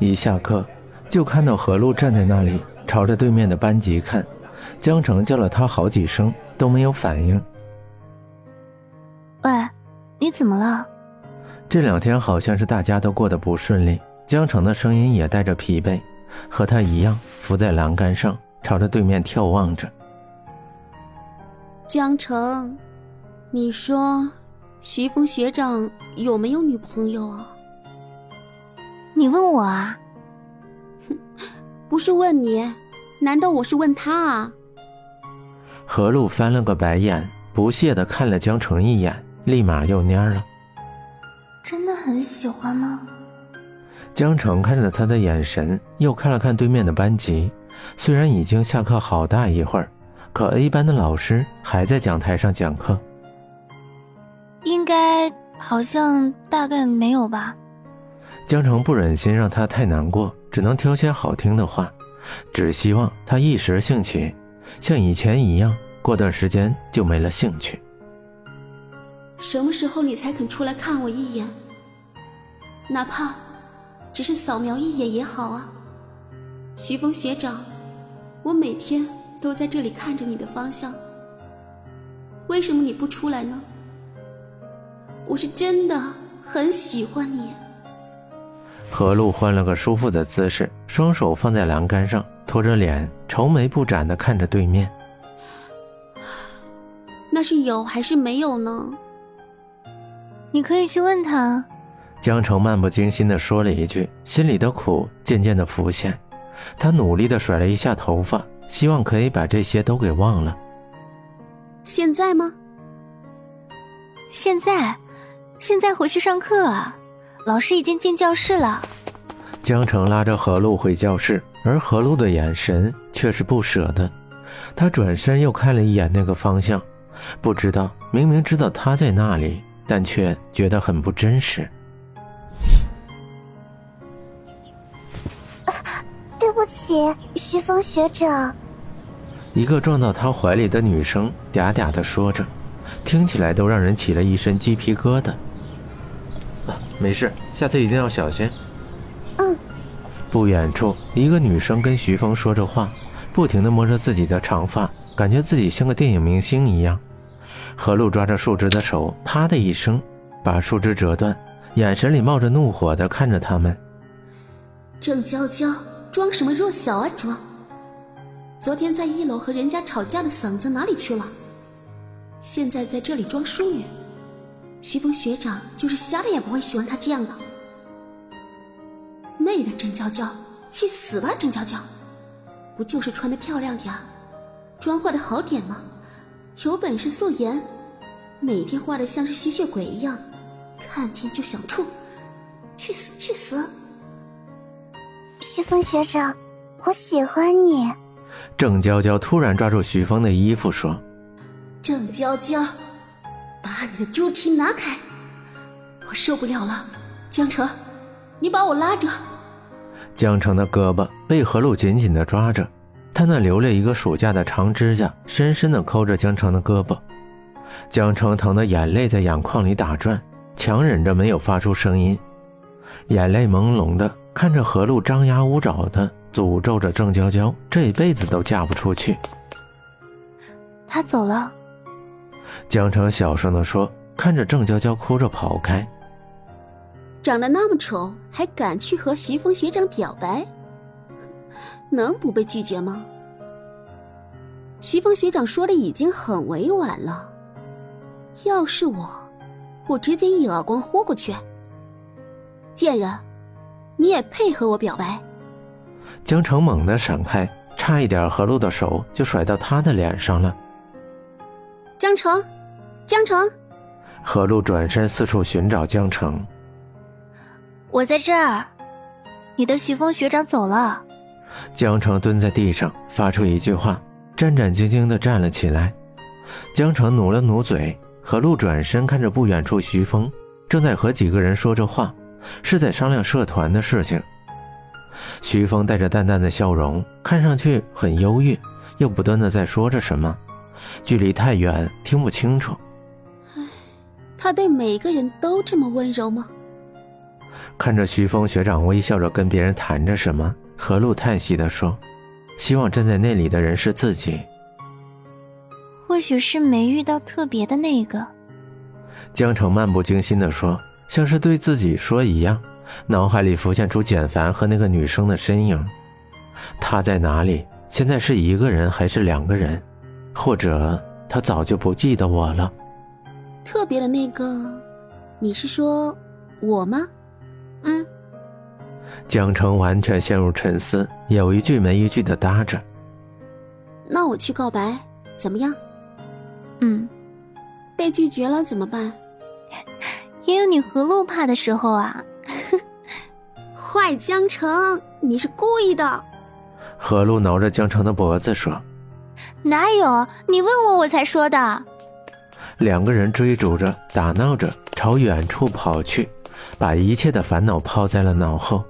一下课，就看到何璐站在那里，朝着对面的班级看。江城叫了他好几声，都没有反应。喂，你怎么了？这两天好像是大家都过得不顺利。江城的声音也带着疲惫，和他一样伏在栏杆上，朝着对面眺望着。江城，你说，徐峰学长有没有女朋友啊？你问我啊？哼，不是问你，难道我是问他啊？何璐翻了个白眼，不屑的看了江城一眼，立马又蔫了。真的很喜欢吗？江城看着他的眼神，又看了看对面的班级。虽然已经下课好大一会儿，可 A 班的老师还在讲台上讲课。应该，好像，大概没有吧。江城不忍心让他太难过，只能挑些好听的话，只希望他一时兴起，像以前一样，过段时间就没了兴趣。什么时候你才肯出来看我一眼？哪怕只是扫描一眼也好啊。徐峰学长，我每天都在这里看着你的方向，为什么你不出来呢？我是真的很喜欢你。何璐换了个舒服的姿势，双手放在栏杆上，托着脸，愁眉不展的看着对面。那是有还是没有呢？你可以去问他。江城漫不经心的说了一句，心里的苦渐渐的浮现。他努力的甩了一下头发，希望可以把这些都给忘了。现在吗？现在，现在回去上课啊。老师已经进教室了。江城拉着何璐回教室，而何璐的眼神却是不舍的。他转身又看了一眼那个方向，不知道，明明知道他在那里，但却觉得很不真实。对不起，徐峰学长。一个撞到他怀里的女生嗲嗲的说着，听起来都让人起了一身鸡皮疙瘩。没事，下次一定要小心。嗯。不远处，一个女生跟徐峰说着话，不停的摸着自己的长发，感觉自己像个电影明星一样。何露抓着树枝的手，啪的一声，把树枝折断，眼神里冒着怒火的看着他们。郑娇娇，装什么弱小啊装！昨天在一楼和人家吵架的嗓子哪里去了？现在在这里装淑女。徐峰学长就是瞎了也不会喜欢他这样的。妹的郑娇娇，去死吧郑娇娇！不就是穿的漂亮点，妆化的好点吗？有本事素颜，每天画的像是吸血鬼一样，看见就想吐。去死去死！徐峰学长，我喜欢你。郑娇娇突然抓住徐峰的衣服说：“郑娇娇。”把你的猪蹄拿开！我受不了了，江城，你把我拉着。江城的胳膊被何露紧紧的抓着，他那留了一个暑假的长指甲深深的抠着江城的胳膊。江城疼得眼泪在眼眶里打转，强忍着没有发出声音，眼泪朦胧的看着何露张牙舞爪的诅咒着郑娇娇这辈子都嫁不出去。他走了。江城小声的说，看着郑娇娇哭着跑开。长得那么丑，还敢去和徐峰学长表白，能不被拒绝吗？徐峰学长说的已经很委婉了，要是我，我直接一耳光呼过去。贱人，你也配和我表白？江城猛地闪开，差一点何璐的手就甩到他的脸上了。江城，江城。何露转身四处寻找江城。我在这儿，你的徐峰学长走了。江城蹲在地上，发出一句话，战战兢兢地站了起来。江城努了努嘴，何露转身看着不远处，徐峰正在和几个人说着话，是在商量社团的事情。徐峰带着淡淡的笑容，看上去很忧郁，又不断的在说着什么。距离太远，听不清楚。唉，他对每个人都这么温柔吗？看着徐峰学长微笑着跟别人谈着什么，何露叹息地说：“希望站在那里的人是自己。”或许是没遇到特别的那个。江城漫不经心地说，像是对自己说一样，脑海里浮现出简凡和那个女生的身影。他在哪里？现在是一个人还是两个人？或者他早就不记得我了？特别的那个，你是说我吗？嗯。江城完全陷入沉思，有一句没一句的搭着。那我去告白，怎么样？嗯。被拒绝了怎么办？也有你何露怕的时候啊！坏江城，你是故意的。何露挠着江城的脖子说：“哪有？你问我我才说的。”两个人追逐着，打闹着，朝远处跑去，把一切的烦恼抛在了脑后。